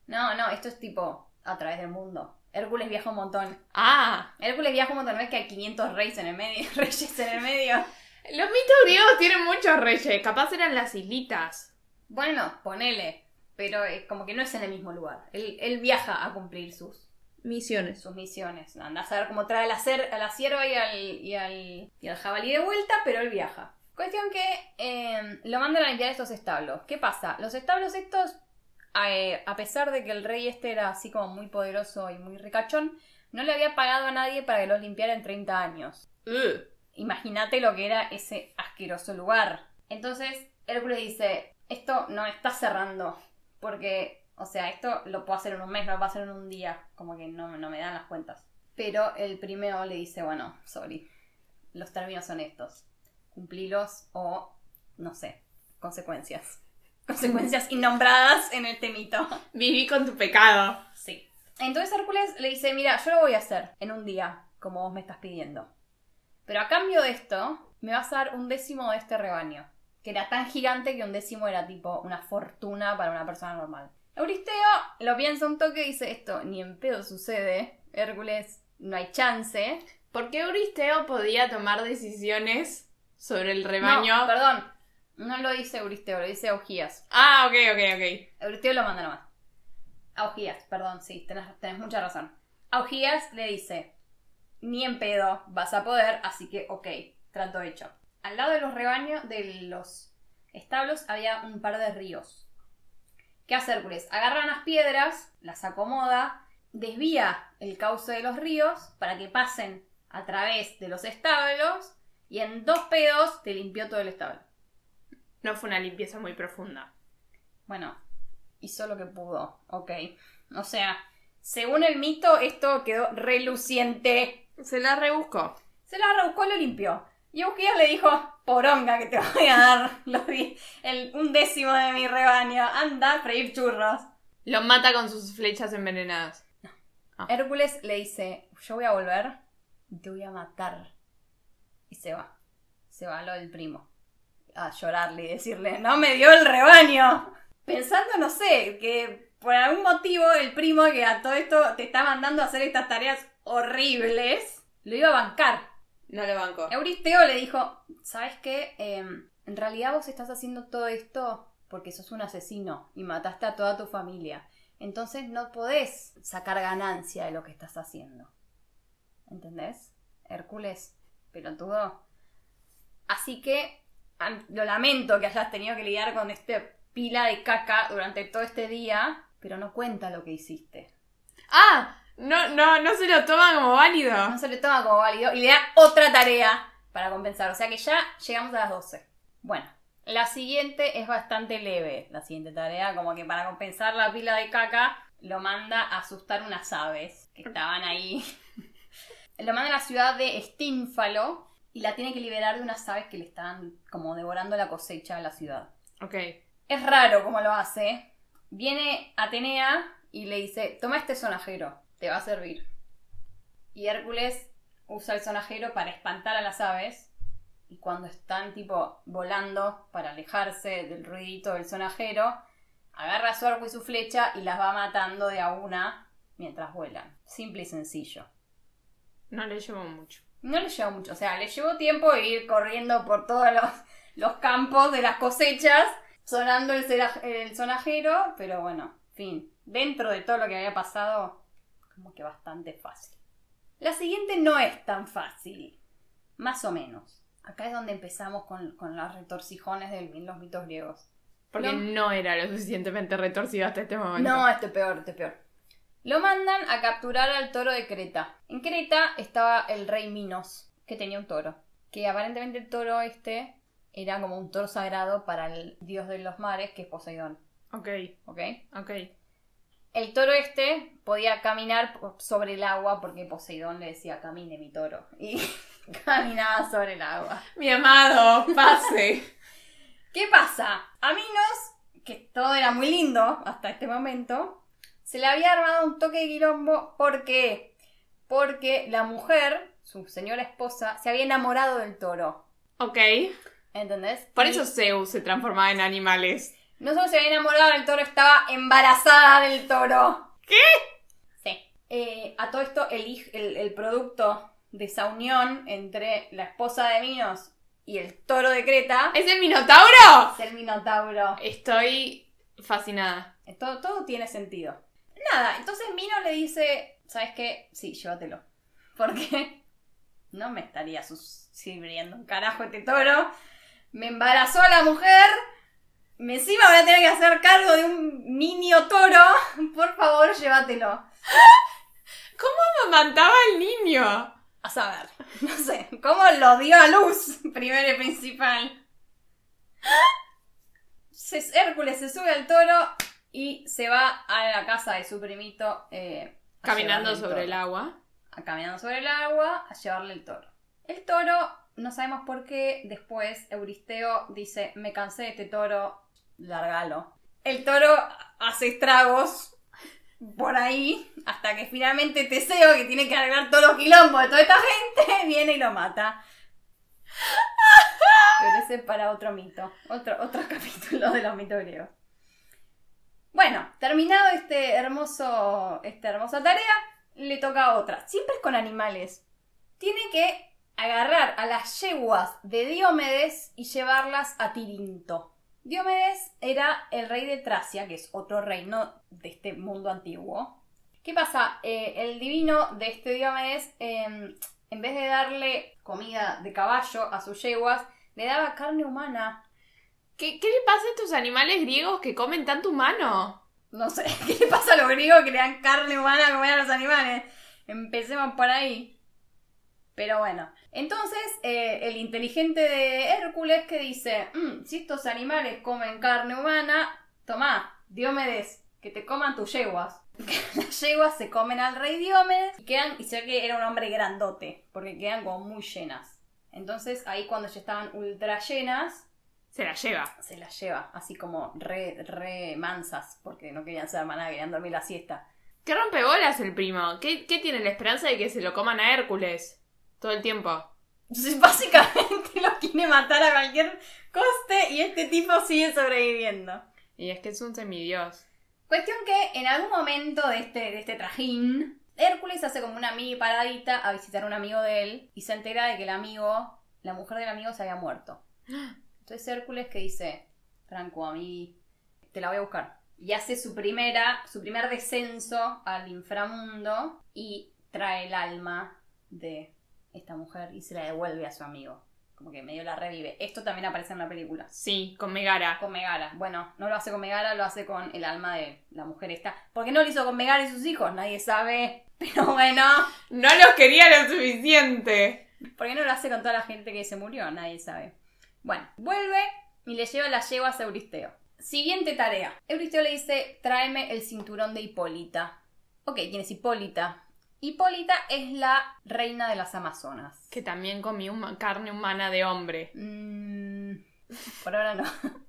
No, no, esto es tipo a través del mundo. Hércules viaja un montón. Ah, Hércules viaja un montón, no es que hay 500 reyes en el medio, reyes en el medio. los mitos griegos tienen muchos reyes. Capaz eran las islitas. Bueno, ponele, pero eh, como que no es en el mismo lugar. Él, él viaja a cumplir sus, Misiones. sus misiones. Anda a saber cómo trae a la, cer- a la sierva y al, y, al, y al jabalí de vuelta, pero él viaja. Cuestión que eh, lo mandan a limpiar estos establos. ¿Qué pasa? Los establos estos, eh, a pesar de que el rey este era así como muy poderoso y muy ricachón, no le había pagado a nadie para que los limpiara en 30 años. Imagínate lo que era ese asqueroso lugar. Entonces, Hércules dice, esto no está cerrando, porque, o sea, esto lo puedo hacer en un mes, no lo puedo hacer en un día, como que no, no me dan las cuentas. Pero el primero le dice, bueno, sorry, los términos son estos, cumplilos o, no sé, consecuencias. Consecuencias innombradas en el temito. Viví con tu pecado. Sí. Entonces Hércules le dice, mira, yo lo voy a hacer en un día, como vos me estás pidiendo. Pero a cambio de esto, me vas a dar un décimo de este rebaño. Que era tan gigante que un décimo era tipo una fortuna para una persona normal. Euristeo lo piensa un toque y dice, esto ni en pedo sucede, Hércules, no hay chance. ¿Por qué Euristeo podía tomar decisiones sobre el rebaño? No, perdón, no lo dice Euristeo, lo dice Augías. Ah, ok, ok, ok. Euristeo lo manda nomás. Augías, perdón, sí, tenés, tenés mucha razón. Augías le dice, ni en pedo vas a poder, así que ok, trato hecho. Al lado de los rebaños, de los establos, había un par de ríos. ¿Qué hace Hércules? Agarra unas piedras, las acomoda, desvía el cauce de los ríos para que pasen a través de los establos y en dos pedos te limpió todo el establo. No fue una limpieza muy profunda. Bueno, hizo lo que pudo, ok. O sea, según el mito, esto quedó reluciente. Se la rebuscó. Se la rebuscó y lo limpió. Y Euquías le dijo, poronga que te voy a dar los el, un décimo de mi rebaño. Anda a freír churros. Lo mata con sus flechas envenenadas. Ah. Hércules le dice, yo voy a volver y te voy a matar. Y se va. Se va lo del primo. A llorarle y decirle, no me dio el rebaño. Pensando, no sé, que por algún motivo el primo que a todo esto te está mandando a hacer estas tareas horribles, lo iba a bancar. No lo banco. Euristeo le dijo, ¿sabes qué? Em, en realidad vos estás haciendo todo esto porque sos un asesino y mataste a toda tu familia. Entonces no podés sacar ganancia de lo que estás haciendo. ¿Entendés? Hércules, pelotudo. Así que lo lamento que hayas tenido que lidiar con este pila de caca durante todo este día, pero no cuenta lo que hiciste. Ah, no, no, no se lo toma como válido. No se le toma como válido y le da otra tarea para compensar. O sea que ya llegamos a las 12. Bueno, la siguiente es bastante leve. La siguiente tarea, como que para compensar la pila de caca, lo manda a asustar unas aves que estaban ahí. lo manda a la ciudad de Estínfalo y la tiene que liberar de unas aves que le estaban como devorando la cosecha a la ciudad. Ok. Es raro como lo hace. Viene Atenea y le dice, toma este sonajero, te va a servir. Y Hércules usa el sonajero para espantar a las aves. Y cuando están tipo volando para alejarse del ruidito del sonajero, agarra su arco y su flecha y las va matando de a una mientras vuelan. Simple y sencillo. No le llevo mucho. No le llevó mucho, o sea, le llevó tiempo ir corriendo por todos los, los campos de las cosechas, sonando el, el sonajero, pero bueno, fin, dentro de todo lo que había pasado, como que bastante fácil. La siguiente no es tan fácil, más o menos. Acá es donde empezamos con, con los retorcijones de los mitos griegos. Porque no era lo suficientemente retorcido hasta este momento. No, este peor, este peor. Lo mandan a capturar al toro de Creta. En Creta estaba el rey Minos, que tenía un toro. Que aparentemente el toro este era como un toro sagrado para el dios de los mares, que es Poseidón. Ok, ¿Ok? ok. El toro este podía caminar sobre el agua porque Poseidón le decía, camine mi toro. Y caminaba sobre el agua. Mi amado, pase. ¿Qué pasa? A Minos, que todo era muy lindo hasta este momento, se le había armado un toque de quilombo. ¿Por qué? Porque la mujer, su señora esposa, se había enamorado del toro. ok. ¿Entendés? Por Y eso Zeus se transformaba en animales. No solo se había enamorado del toro, estaba embarazada del toro. ¿Qué? Sí. Eh, a todo esto, el, el, el producto de esa unión entre la esposa de Minos y el toro de Creta ¿Es el Minotauro? es el Minotauro. Estoy fascinada. Todo, todo tiene sentido. Nada, entonces Mino le dice, ¿sabes qué? Sí, llévatelo. Porque no me estaría sirviendo un carajo este toro. Me embarazó a la mujer. Me encima voy a tener que hacer cargo de un niño toro. Por favor, llévatelo. ¿Cómo amamantaba el niño? A saber, no sé, ¿cómo lo dio a luz? Primero y principal. Hércules se sube al toro y se va a la casa de su primito. eh, Caminando sobre el agua. A- caminando sobre el agua a llevarle el toro. El toro, no sabemos por qué, después Euristeo dice, me cansé de este toro, largalo. El toro hace estragos por ahí, hasta que finalmente Teseo, que tiene que arreglar todos los quilombos de toda esta gente, viene y lo mata. Pero ese es para otro mito, otro, otro capítulo de los mitos griegos. Bueno, terminado este hermoso, esta hermosa tarea, le toca otra. Siempre es con animales. Tiene que agarrar a las yeguas de Diomedes y llevarlas a Tirinto. Diomedes era el rey de Tracia, que es otro reino de este mundo antiguo. ¿Qué pasa? Eh, el divino de este Diomedes, eh, en vez de darle comida de caballo a sus yeguas, le daba carne humana. ¿Qué, qué le pasa a estos animales griegos que comen tanto humano? No sé, ¿qué le pasa a los griegos que le dan carne humana a comer a los animales? Empecemos por ahí. Pero bueno, entonces eh, el inteligente de Hércules que dice, "Mm, si estos animales comen carne humana, tomá, Diomedes, que te coman tus yeguas. Las yeguas se comen al rey Diomedes y quedan, y se ve que era un hombre grandote, porque quedan como muy llenas. Entonces ahí cuando ya estaban ultra llenas, Se la lleva. se las lleva, así como re, re mansas, porque no querían ser manada, querían dormir la siesta. ¿Qué rompebolas el primo? ¿Qué, ¿Qué tiene la esperanza de que se lo coman a Hércules? Todo el tiempo. Entonces, básicamente lo quiere matar a cualquier coste y este tipo sigue sobreviviendo. Y es que es un semidios. Cuestión que en algún momento de este, de este trajín, Hércules hace como una mini paradita a visitar a un amigo de él y se entera de que el amigo, la mujer del amigo se había muerto. Entonces Hércules que dice, Franco, a mí te la voy a buscar. Y hace su primera, su primer descenso al inframundo y trae el alma de esta mujer y se la devuelve a su amigo. Como que medio la revive. Esto también aparece en la película. Sí, con Megara. Con Megara. Bueno, no lo hace con Megara, lo hace con el alma de la mujer esta. ¿Por qué no lo hizo con Megara y sus hijos? Nadie sabe. Pero bueno, No los quería lo suficiente. ¿por qué no lo hace con toda la gente que se murió? Nadie sabe. Bueno, vuelve y le lleva las yeguas a Euristeo. Siguiente tarea. Euristeo le dice, tráeme el cinturón de Hipólita. Ok, ¿quién es Hipólita? Hipólita es la reina de las Amazonas. Que también comió huma- carne humana de hombre. Mm, por ahora no.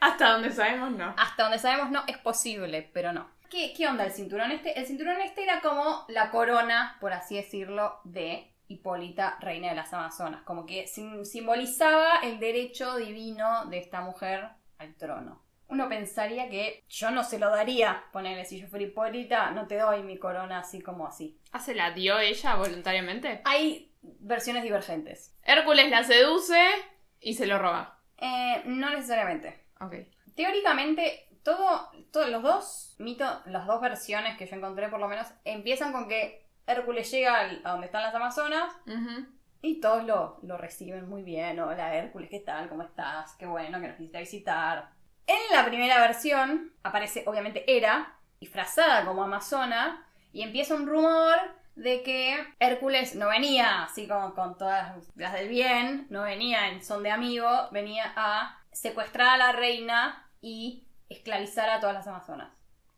Hasta donde sabemos no. Hasta donde sabemos no, es posible, pero no. ¿Qué, qué onda el cinturón este? El cinturón este era como la corona, por así decirlo, de Hipólita, reina de las Amazonas. Como que sim- simbolizaba el derecho divino de esta mujer al trono. Uno pensaría que yo no se lo daría, ponerle si yo fuera Hipólita, no te doy mi corona así como así. ¿Ah, se la dio ella voluntariamente? Hay versiones divergentes. Hércules la seduce y se lo roba. Eh, no necesariamente. Ok. Teóricamente, todo, todos los dos mitos, las dos versiones que yo encontré por lo menos, empiezan con que Hércules llega al- a donde están las Amazonas y todos lo, lo reciben muy bien. Hola Hércules, ¿qué tal? ¿Cómo estás? Qué bueno que nos quisiste visitar. En la primera versión aparece obviamente Hera, disfrazada como amazona, y empieza un rumor de que Hércules no venía así como con todas las del bien, no venía en son de amigo, venía a secuestrar a la reina y esclavizar a todas las amazonas.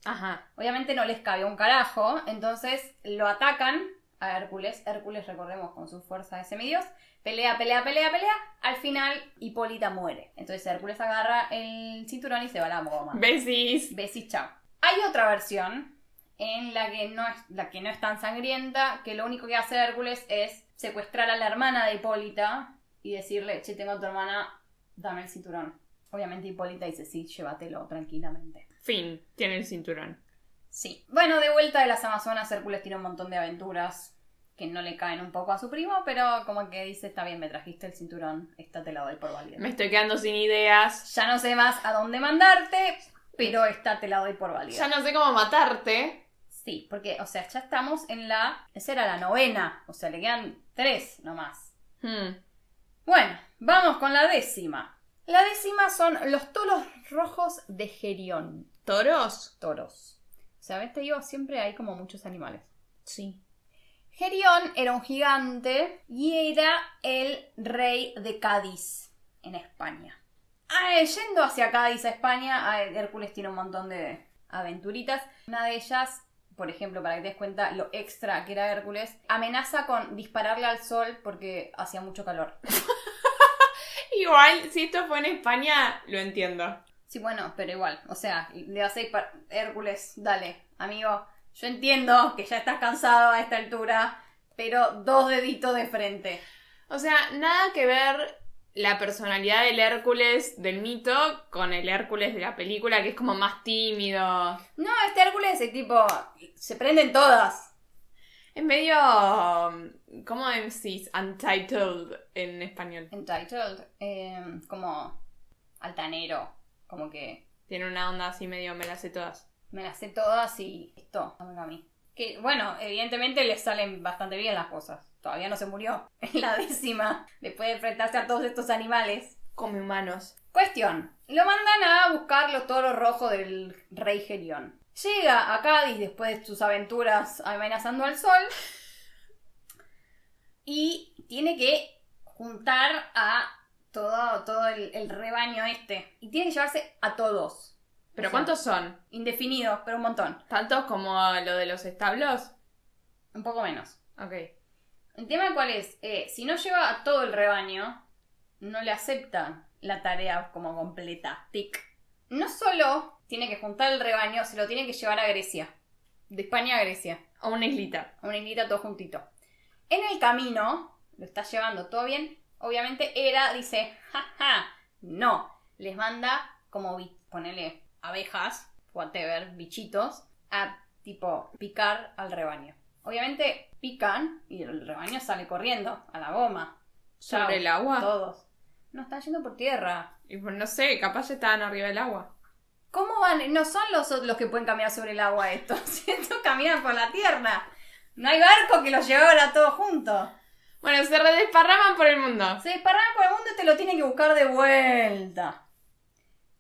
Ajá. Obviamente no les cabe un carajo, entonces lo atacan a Hércules. Hércules, recordemos, con su fuerza de semidios, pelea, pelea, pelea, pelea. Al final, Hipólita muere. Entonces Hércules agarra el cinturón y se va a la goma. Besis. Besis, chao. Hay otra versión en la que, no es, la que no es tan sangrienta, que lo único que hace Hércules es secuestrar a la hermana de Hipólita y decirle, che, tengo a tu hermana, dame el cinturón. Obviamente Hipólita dice, sí, llévatelo tranquilamente. Fin. Tiene el cinturón. Sí. Bueno, de vuelta de las Amazonas, Hércules tiene un montón de aventuras que no le caen un poco a su primo, pero como que dice, está bien, me trajiste el cinturón, esta te la doy por válida. Me estoy quedando sin ideas. Ya no sé más a dónde mandarte, pero esta te la doy por válida. Ya no sé cómo matarte. Sí, porque, o sea, ya estamos en la... Esa era la novena, o sea, le quedan tres nomás. Hmm. Bueno, vamos con la décima. La décima son los toros rojos de Gerión. ¿Toros? Toros. O sea, ves, te digo, siempre hay como muchos animales. Sí. Gerión era un gigante y era el rey de Cádiz en España. Ah, yendo hacia Cádiz a España, ah, Hércules tiene un montón de aventuritas. Una de ellas, por ejemplo, para que te des cuenta lo extra que era Hércules, amenaza con dispararle al sol porque hacía mucho calor. Igual, si esto fue en España, lo entiendo. Sí, bueno, pero igual, o sea, le disparar. Hércules, dale, amigo. Yo entiendo que ya estás cansado a esta altura, pero dos deditos de frente. O sea, nada que ver la personalidad del Hércules del mito con el Hércules de la película, que es como más tímido. No, este Hércules es tipo. Se prenden todas. Es medio. ¿Cómo decís? Untitled en español. Entitled. eh, como. Altanero. Como que. Tiene una onda así medio me las sé todas. Me las sé todas y esto, a mí. Que bueno, evidentemente le salen bastante bien las cosas. Todavía no se murió en la décima, después de enfrentarse a todos estos animales. Come humanos. Cuestión. Lo mandan a buscar los toros rojos del rey Gerión. Llega a Cádiz después de sus aventuras amenazando al sol. Y tiene que juntar a todo, todo el, el rebaño este. Y tiene que llevarse a todos. ¿Pero O sea, cuántos son? Indefinidos, pero un montón. ¿Tantos como lo de los establos? Un poco menos. Ok. El tema cuál es, Eh, si no lleva a todo el rebaño, no le aceptan la tarea como completa. Tic. No solo tiene que juntar el rebaño, se lo tiene que llevar a Grecia. De España a Grecia. A una islita. A una islita todo juntito. En el camino, lo está llevando todo bien. Obviamente Hera dice, jaja, no. Les manda como, ponele, abejas, whatever, bichitos, a tipo picar al rebaño. Obviamente pican y el rebaño sale corriendo a la goma. ¿Sobre el agua? Todos. No, están yendo por tierra. Y pues no sé, capaz estaban arriba del agua. ¿Cómo van? No son los otros los que pueden caminar sobre el agua estos. Estos caminan por la tierra. No hay barco que los lleve ahora todos juntos. Bueno, se redesparraman por el mundo. Se disparan por el mundo y te lo tienen que buscar de vuelta.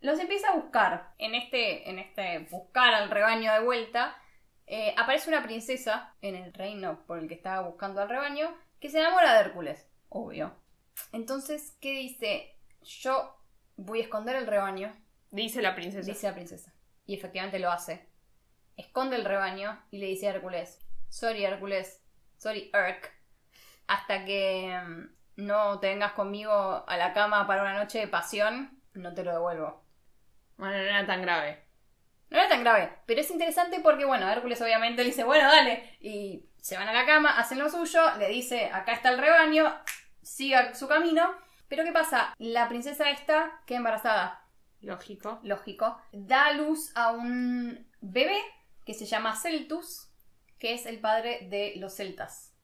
Los empieza a buscar. En este, en este buscar al rebaño de vuelta, eh, aparece una princesa en el reino por el que estaba buscando al rebaño que se enamora de Hércules. Obvio. Entonces, ¿qué dice? Yo voy a esconder el rebaño, Dice la princesa. dice la princesa. Y efectivamente lo hace. Esconde el rebaño y le dice a Hércules, sorry Hércules, sorry Erk, hasta que mm, no te vengas conmigo a la cama para una noche de pasión, no te lo devuelvo. Bueno, no era tan grave. No era tan grave, pero es interesante porque, bueno, Hércules obviamente le dice, bueno, dale, y se van a la cama, hacen lo suyo, le dice, acá está el rebaño, siga su camino, pero ¿qué pasa? La princesa esta queda embarazada, Lógico. lógico, da luz a un bebé que se llama Celtus, que es el padre de los celtas,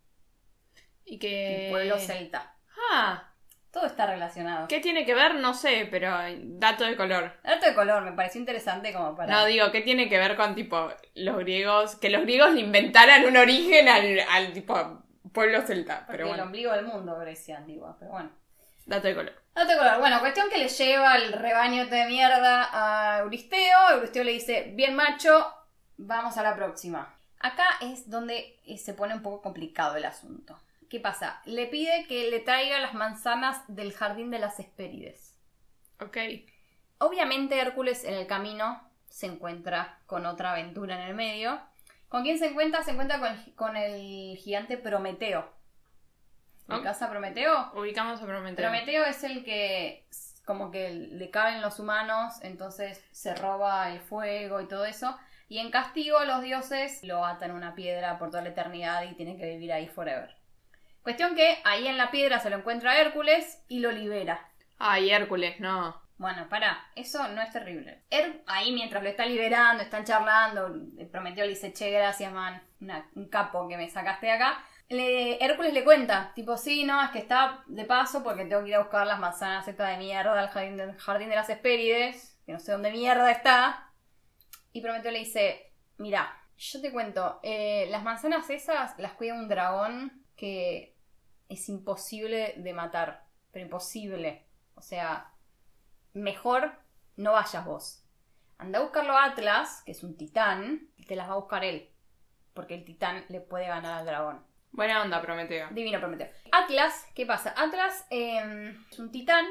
Y que... el pueblo celta. Ah, Todo está relacionado. ¿qué tiene que ver? No sé, pero dato de color. Dato de color, me pareció interesante como para... No, digo, ¿qué tiene que ver con, tipo, los griegos? Que los griegos le inventaran un origen al, al tipo, pueblo celta. porque Pero el bueno, ombligo del mundo, Grecia antigua, pero bueno. dato de color. Dato de color. Bueno, cuestión que le lleva el rebaño de mierda a Euristeo. Euristeo le dice, bien macho, vamos a la próxima. Acá es donde eh, se pone un poco complicado el asunto. ¿Qué pasa? Le pide que le traiga las manzanas del jardín de las Hespérides. Ok. Obviamente Hércules en el camino se encuentra con otra aventura en el medio. ¿Con quién se encuentra? Se encuentra con, con el gigante Prometeo. ¿Me Oh. casa Prometeo? Ubicamos a Prometeo. Prometeo es el que como que le caben los humanos, entonces se roba el fuego y todo eso. Y en castigo los dioses lo atan a una piedra por toda la eternidad y tiene que vivir ahí forever. Cuestión que ahí en la piedra se lo encuentra Hércules y lo libera. Ay, Hércules, no. Bueno, para, eso no es terrible. Her- ahí mientras lo está liberando, están charlando, Prometeo le dice, che, gracias, man, una- un capo que me sacaste de acá. Le- Hércules le cuenta, tipo, sí, no, es que está de paso porque tengo que ir a buscar las manzanas estas de mierda al jardín de, jardín de las Hespérides, que no sé dónde mierda está. Y Prometeo le dice, mira, yo te cuento, eh, las manzanas esas las cuida un dragón que es imposible de matar, pero imposible. O sea, mejor no vayas vos. Anda a buscarlo a Atlas, que es un titán, y te las va a buscar él. Porque el titán le puede ganar al dragón. Buena onda, Prometeo. Divino Prometeo. Atlas, ¿qué pasa? Atlas eh, es un titán.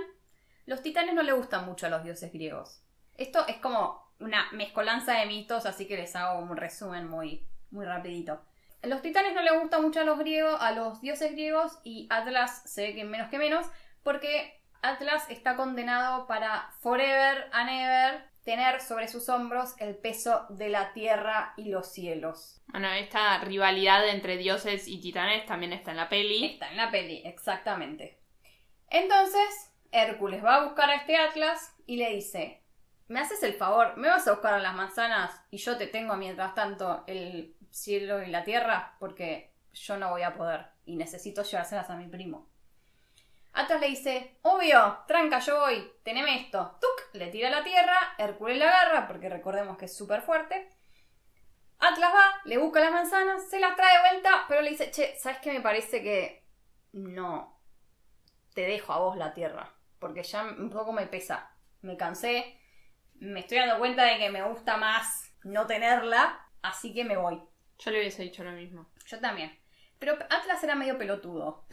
Los titanes no le gustan mucho a los dioses griegos. Esto es como una mezcolanza de mitos, así que les hago un resumen muy, muy rapidito. Los titanes no le gustan mucho a los griegos, a los dioses griegos, y Atlas se ve que menos que menos, porque Atlas está condenado para forever and ever tener sobre sus hombros el peso de la tierra y los cielos. Bueno, esta rivalidad entre dioses y titanes también está en la peli. Está en la peli, exactamente. Entonces, Hércules va a buscar a este Atlas y le dice, ¿me haces el favor? ¿Me vas a buscar a las manzanas y yo te tengo mientras tanto el cielo y la tierra? Porque yo no voy a poder y necesito llevárselas a mi primo. Atlas le dice, obvio, tranca, yo voy, teneme esto. Tuk, le tira a la tierra, Hércules la agarra, porque recordemos que es súper fuerte. Atlas va, le busca las manzanas, se las trae de vuelta, pero le dice, che, ¿sabes qué me parece que no te dejo a vos la tierra? Porque ya un poco me pesa, me cansé, me estoy dando cuenta de que me gusta más no tenerla, así que me voy. Yo le hubiese dicho lo mismo. Yo también. Pero Atlas era medio pelotudo.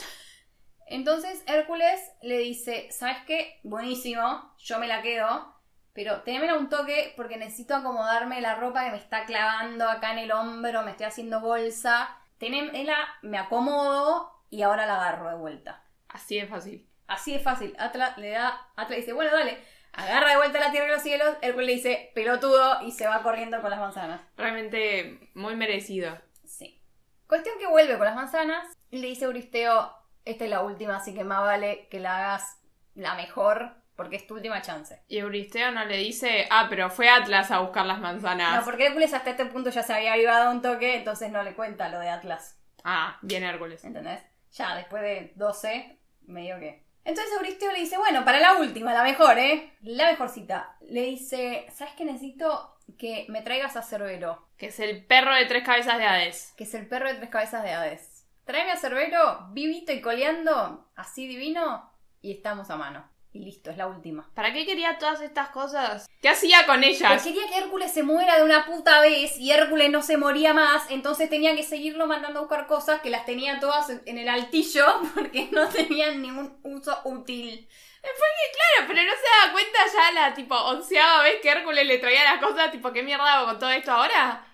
Entonces Hércules le dice, ¿sabes qué? Buenísimo, yo me la quedo, pero tenémela un toque porque necesito acomodarme la ropa que me está clavando acá en el hombro, me estoy haciendo bolsa. Tenémela, me acomodo y ahora la agarro de vuelta. Así es fácil. Así es fácil. Atlas le da, Atlas dice, bueno, dale, agarra de vuelta la tierra y los cielos. Hércules le dice, pelotudo, y se va corriendo con las manzanas. Realmente muy merecido. Sí. Cuestión que vuelve con las manzanas y le dice a Euristeo, esta es la última, así que más vale que la hagas la mejor, porque es tu última chance. Y Euristeo no le dice, ah, pero fue Atlas a buscar las manzanas. No, porque Hércules hasta este punto ya se había avivado un toque, entonces no le cuenta lo de Atlas. Ah, bien Hércules. ¿Entendés? Ya, después de 12, medio que. Entonces Euristeo le dice, bueno, para la última, la mejor, ¿eh? La mejor cita. Le dice, ¿sabes qué necesito? Que me traigas a Cerbero, Que es el perro de tres cabezas de Hades. que es el perro de tres cabezas de Hades. Tráeme a Cerbero, vivito y coleando, así divino, y estamos a mano. Y listo, es la última. ¿Para qué quería todas estas cosas? ¿Qué hacía con Porque ellas? quería que Hércules se muera de una puta vez y Hércules no se moría más, entonces tenía que seguirlo mandando a buscar cosas que las tenía todas en el altillo porque no tenían ningún uso útil. Claro, pero no se da cuenta ya la tipo onceava vez que Hércules le traía las cosas, tipo, ¿qué mierda hago con todo esto ahora?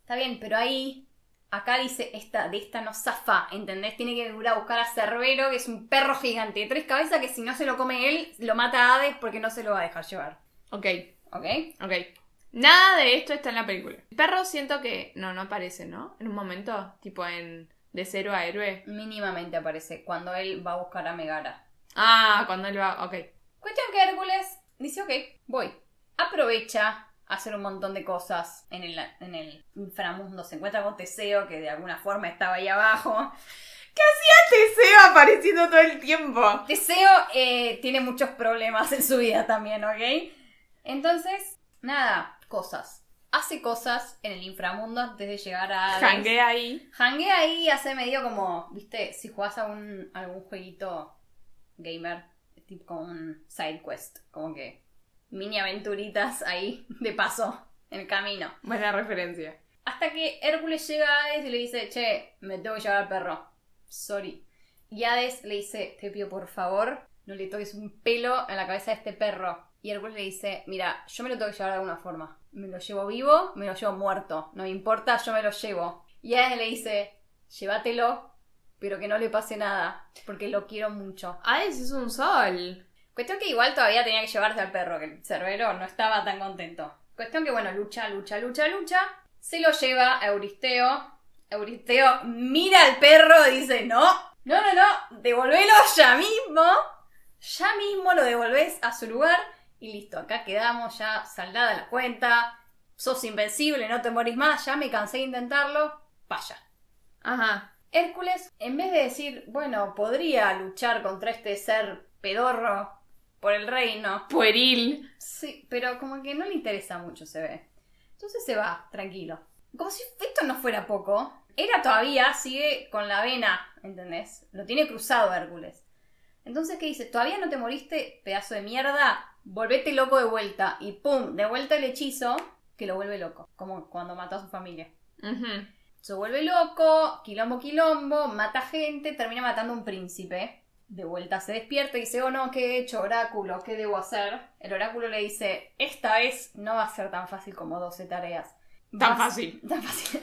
Está bien, pero ahí, acá dice, esta, de esta no zafa, ¿entendés? Tiene que ir a buscar a Cerbero, que es un perro gigante de tres cabezas que si no se lo come él, lo mata a Hades porque no se lo va a dejar llevar. Ok, ¿Ok? ok. Nada de esto está en la película. El perro siento que no, no aparece, ¿no? En un momento, tipo en de cero a héroe. Mínimamente aparece cuando él va a buscar a Megara. Ah, cuando él va, ok. Cuestión que Hércules dice, ok, voy. Aprovecha hacer un montón de cosas en el, en el inframundo. Se encuentra con Teseo, que de alguna forma estaba ahí abajo. Teseo apareciendo todo el tiempo. Teseo eh, tiene muchos problemas en su vida también, ¿ok? Entonces, nada, cosas. Hace cosas en el inframundo antes de llegar a... Hades. Jangué ahí. Hanguea ahí, hace medio como, viste, si jugás a un, algún jueguito gamer, tipo como un side quest, como que mini aventuritas ahí de paso en el camino. Buena referencia. Hasta que Hércules llega a Hades y le dice, che, me tengo que llevar al perro. Sorry. Y Hades le dice, te pido por favor, no le toques un pelo en la cabeza de este perro. Y Hércules le dice, mira, yo me lo tengo que llevar de alguna forma. Me lo llevo vivo, me lo llevo muerto. No me importa, yo me lo llevo. Y Hades le dice, llévatelo, pero que no le pase nada, porque lo quiero mucho. Hades es un sol. Cuestión que igual todavía tenía que llevarse al perro, que el Cerbero no estaba tan contento. Cuestión que, bueno, lucha, lucha, lucha, lucha. Se lo lleva a Euristeo. Euristeo mira al perro y dice, no, no, no, no, devolvelo ya mismo. Ya mismo lo devolvés a su lugar y listo, acá quedamos ya saldada la cuenta. Sos invencible, no te morís más, ya me cansé de intentarlo. Vaya. Ajá. Hércules, en vez de decir, bueno, podría luchar contra este ser pedorro por el reino, Pueril. Sí, pero como que no le interesa mucho, se ve. Entonces se va, tranquilo. Como si esto no fuera poco. Era todavía, sigue con la vena, ¿entendés? Lo tiene cruzado Hércules. Entonces, ¿qué dice? ¿Todavía no te moriste, pedazo de mierda? Volvete loco de vuelta. Y pum, de vuelta el hechizo que lo vuelve loco. Como cuando mató a su familia. Se vuelve loco, quilombo, quilombo, mata gente, termina matando a un príncipe. De vuelta se despierta y dice, oh no, ¿qué he hecho, oráculo? ¿Qué debo hacer? El oráculo le dice, esta vez no va a ser tan fácil como 12 tareas. Tan fácil. Tan fácil.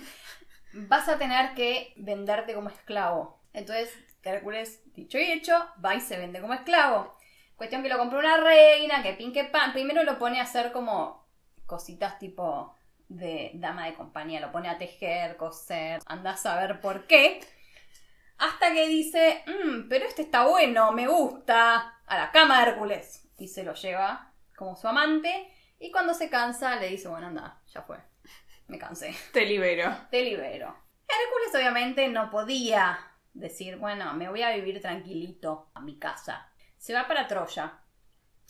Vas a tener que venderte como esclavo. Entonces, Hércules, dicho y hecho, va y se vende como esclavo. Cuestión que lo compró una reina, que pin que pan. Primero lo pone a hacer como cositas tipo de dama de compañía. Lo pone a tejer, coser. Andás a ver por qué. Hasta que dice, "Mm, pero este está bueno, me gusta. A la cama de Hércules. Y se lo lleva como su amante. Y cuando se cansa, le dice, bueno, anda, ya fue. Me cansé. Te libero. Te libero. Hércules obviamente no podía decir, bueno, me voy a vivir tranquilito a mi casa. Se va para Troya.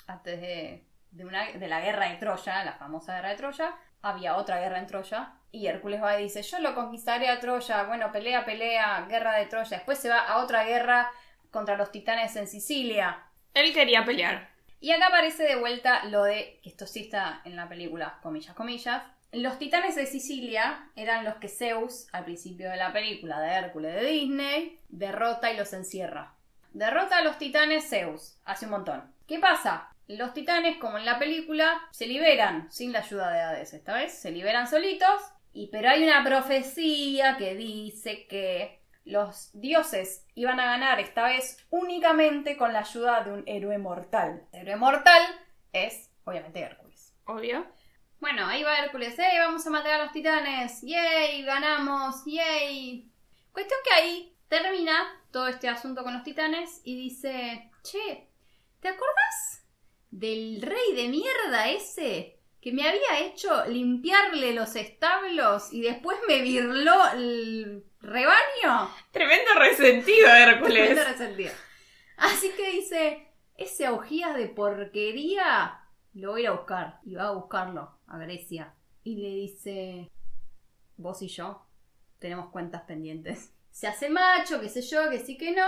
Antes de, de, una- de la guerra de Troya, la famosa guerra de Troya, había otra guerra en Troya. Y Hércules va y dice, yo lo conquistaré a Troya. Bueno, pelea, pelea, guerra de Troya. Después se va a otra guerra contra los titanes en Sicilia. Él quería pelear. Y acá aparece de vuelta lo de, que esto sí está en la película, comillas, comillas. Los titanes de Sicilia eran los que Zeus, al principio de la película de Hércules de Disney, derrota y los encierra. Derrota a los titanes Zeus, hace un montón. ¿Qué pasa? Los titanes, como en la película, se liberan sin la ayuda de Hades esta vez, se liberan solitos, y pero hay una profecía que dice que los dioses iban a ganar esta vez únicamente con la ayuda de un héroe mortal. El héroe mortal es, obviamente, Hércules. Obvio. Bueno, ahí va Hércules, ¡Ey, vamos a matar a los titanes! ¡Yay! ¡Ganamos! ¡Yay! Cuestión que ahí termina todo este asunto con los titanes y dice, che, ¿te acordás del rey de mierda ese que me había hecho limpiarle los establos y después me virló el rebaño? Tremendo resentido, Hércules. Tremendo resentido. Así que dice, ese augías de porquería lo voy a ir a buscar. Y va a buscarlo a Grecia. Y le dice, vos y yo tenemos cuentas pendientes. Se hace macho, qué sé yo, que sí que no.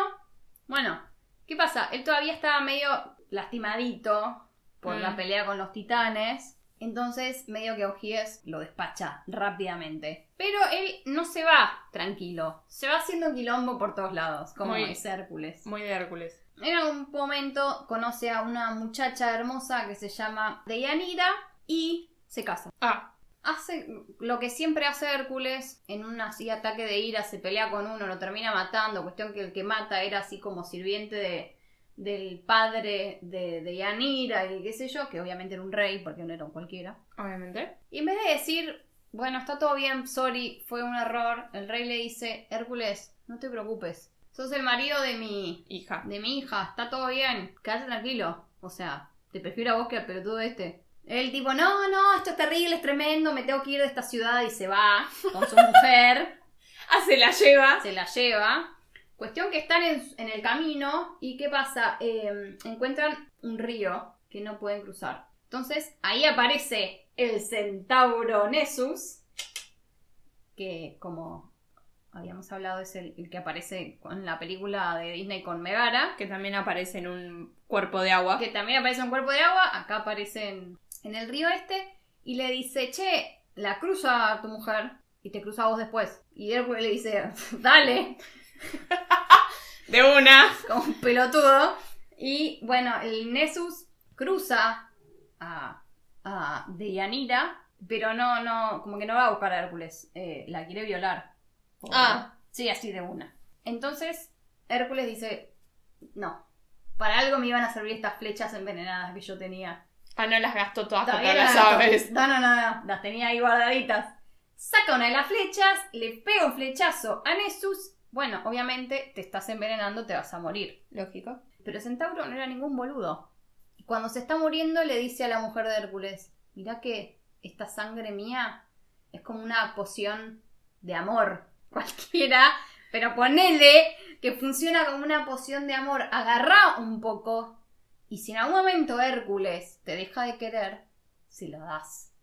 Bueno, ¿qué pasa? Él todavía estaba medio lastimadito por Mm. la pelea con los titanes. Entonces, medio que Ogies lo despacha rápidamente. Pero él no se va tranquilo. Se va haciendo quilombo por todos lados, como Muy- es Hércules. Muy de Hércules. En algún momento conoce a una muchacha hermosa que se llama Deianira y se casa. Ah, Hace lo que siempre hace Hércules en un así ataque de ira, se pelea con uno, lo termina matando. Cuestión que el que mata era así como sirviente de, del padre de Deianira y qué sé yo, que obviamente era un rey porque no era un cualquiera. obviamente. Y en vez de decir, bueno, está todo bien, sorry, fue un error, el rey le dice, Hércules, no te preocupes, sos el marido de mi, Hija. de mi hija, está todo bien, quédate tranquilo. O sea, te prefiero a vos que al pelotudo este. El tipo, no, no, esto es terrible, es tremendo, me tengo que ir de esta ciudad y se va con su mujer, Ah, se la lleva. se la lleva. Cuestión que están en, en el camino y ¿qué pasa? Eh, encuentran un río que no pueden cruzar. Entonces ahí aparece el centauro Nessus, que como habíamos hablado es el, el que aparece en la película de Disney con Megara, Que también aparece en un cuerpo de agua. que también aparece en un cuerpo de agua, acá aparece en, en el río este, y le dice, che, la cruza a tu mujer y te cruza vos después. Y Hércules le dice, dale, De una. como un pelotudo. Y bueno, el Nessus cruza a, a Deianira, pero no, no, como que no va a buscar a Hércules, eh, la quiere violar. Ah. Sí, así de una. Entonces, Hércules dice, no, para algo me iban a servir estas flechas envenenadas que yo tenía. Ah, no las gastó todas contra las- aves. No, no, no, no, las tenía ahí guardaditas. Saca una de las flechas, le pega un flechazo a Nessus. Bueno, obviamente te estás envenenando, te vas a morir. Lógico. Pero Centauro no era ningún boludo. Y cuando se está muriendo le dice a la mujer de Hércules, mirá que esta sangre mía es como una poción de amor cualquiera, pero ponele que funciona como una poción de amor. Agarrá un poco y si en algún momento Hércules te deja de querer, se lo das.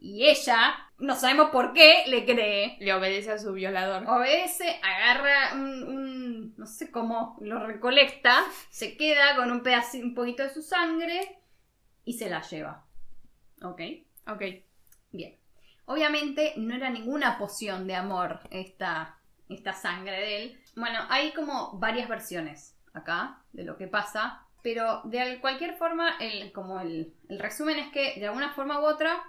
Y ella, no sabemos por qué, le cree. Le obedece a su violador. Obedece, agarra un, un- no sé cómo, lo recolecta, se queda con un pedacito, un poquito de su sangre y se la lleva. ¿Ok? Ok. Bien. Obviamente no era ninguna poción de amor esta, esta sangre de él. Bueno, hay como varias versiones acá de lo que pasa, pero de al- cualquier forma, el, como el, el resumen es que de alguna forma u otra,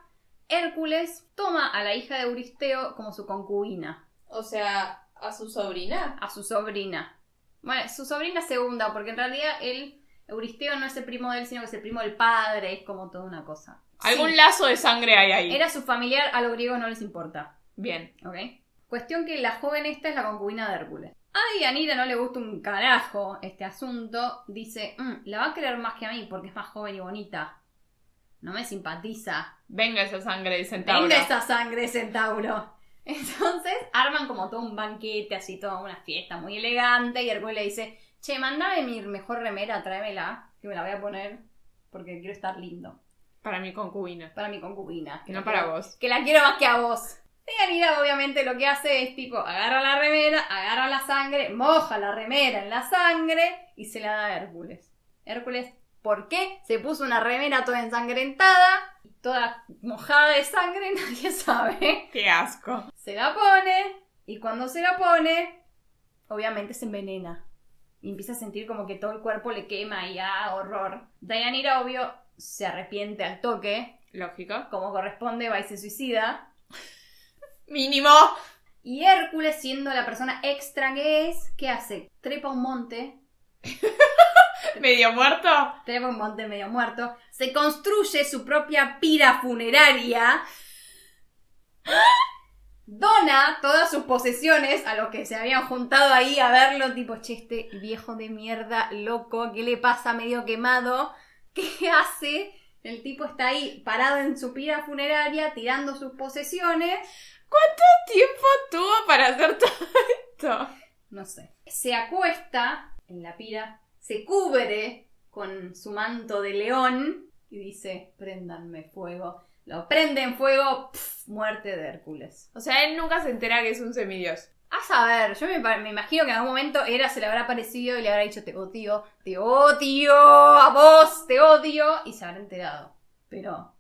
Hércules toma a la hija de Euristeo como su concubina O sea, a su sobrina. a su sobrina. Bueno, su sobrina segunda, porque en realidad él, Euristeo no es el primo de él, sino que es el primo del padre, es como toda una cosa. Algún Sí, lazo de sangre hay ahí. Era su familiar, a los griegos no les importa, Bien. ¿ok? Cuestión que la joven esta es la concubina de Hércules. A Dianira no le gusta un carajo este asunto. Dice, "Mm, la va a querer más que a mí porque es más joven y bonita. No me simpatiza. Venga esa sangre de centauro. Venga esa sangre, centauro. Entonces arman como todo un banquete, así toda una fiesta muy elegante. Y Hércules le dice, che, mandame mi mejor remera, tráemela, que me la voy a poner porque quiero estar lindo. Para mi concubina. Para mi concubina. que No para quiero- vos. Que la quiero más que a vos. Deyanira obviamente lo que hace es tipo, agarra la remera, agarra la sangre, moja la remera en la sangre y se la da a Hércules. Hércules, ¿por qué? Se puso una remera toda ensangrentada, toda mojada de sangre, nadie sabe. Qué asco. Se la pone y cuando se la pone, obviamente se envenena. Y empieza a sentir como que todo el cuerpo le quema y ah, horror. Dayanira, obvio, se arrepiente al toque, Lógico. como corresponde, va y se suicida. Mínimo. Y Hércules, siendo la persona extra que es, ¿qué hace? Trepa un monte, Medio muerto. trepa un monte medio muerto, se construye su propia pira funeraria, dona todas sus posesiones a los que se habían juntado ahí a verlo, tipo, che, este viejo de mierda, loco, ¿qué le pasa? Medio quemado, ¿qué hace? El tipo está ahí parado en su pira funeraria, tirando sus posesiones. ¿Cuánto tiempo tuvo para hacer todo esto? no sé. Se acuesta en la pira, se cubre con su manto de león y dice, préndanme fuego. Lo prende en fuego, pf, muerte de Hércules. O sea, él nunca se entera que es un semidios. A saber, yo me, imagino que en algún momento Hera se le habrá parecido y le habrá dicho, te odio, te odio, a vos, te odio, y se habrá enterado. Pero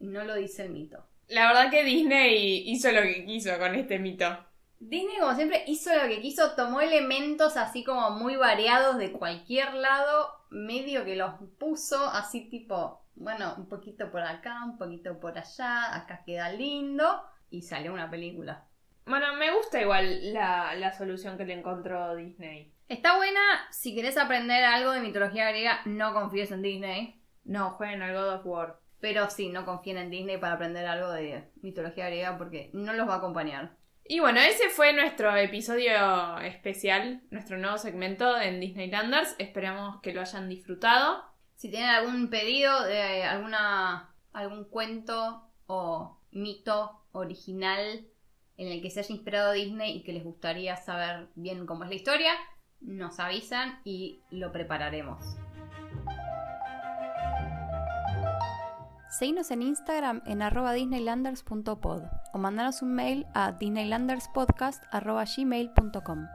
no lo dice el mito. La verdad que Disney hizo lo que quiso con este mito. Disney, como siempre, hizo lo que quiso, tomó elementos así como muy variados de cualquier lado, medio que los puso así tipo, bueno, un poquito por acá, un poquito por allá, acá queda lindo, y salió una película. Bueno, me gusta igual la, la solución que le encontró Disney. Está buena, si querés aprender algo de mitología griega, no confíes en Disney, No, jueguen al God of War. pero sí, no confíen en Disney para aprender algo de mitología griega porque no los va a acompañar. Y bueno, ese fue nuestro episodio especial, nuestro nuevo segmento en Disneylanders. Esperamos que lo hayan disfrutado. Si tienen algún pedido de alguna algún cuento o mito original en el que se haya inspirado Disney y que les gustaría saber bien cómo es la historia, nos avisan y lo prepararemos. Seguinos en Instagram en arroba disneylanders.pod o mandanos un mail a disneylanderspodcast.gmail.com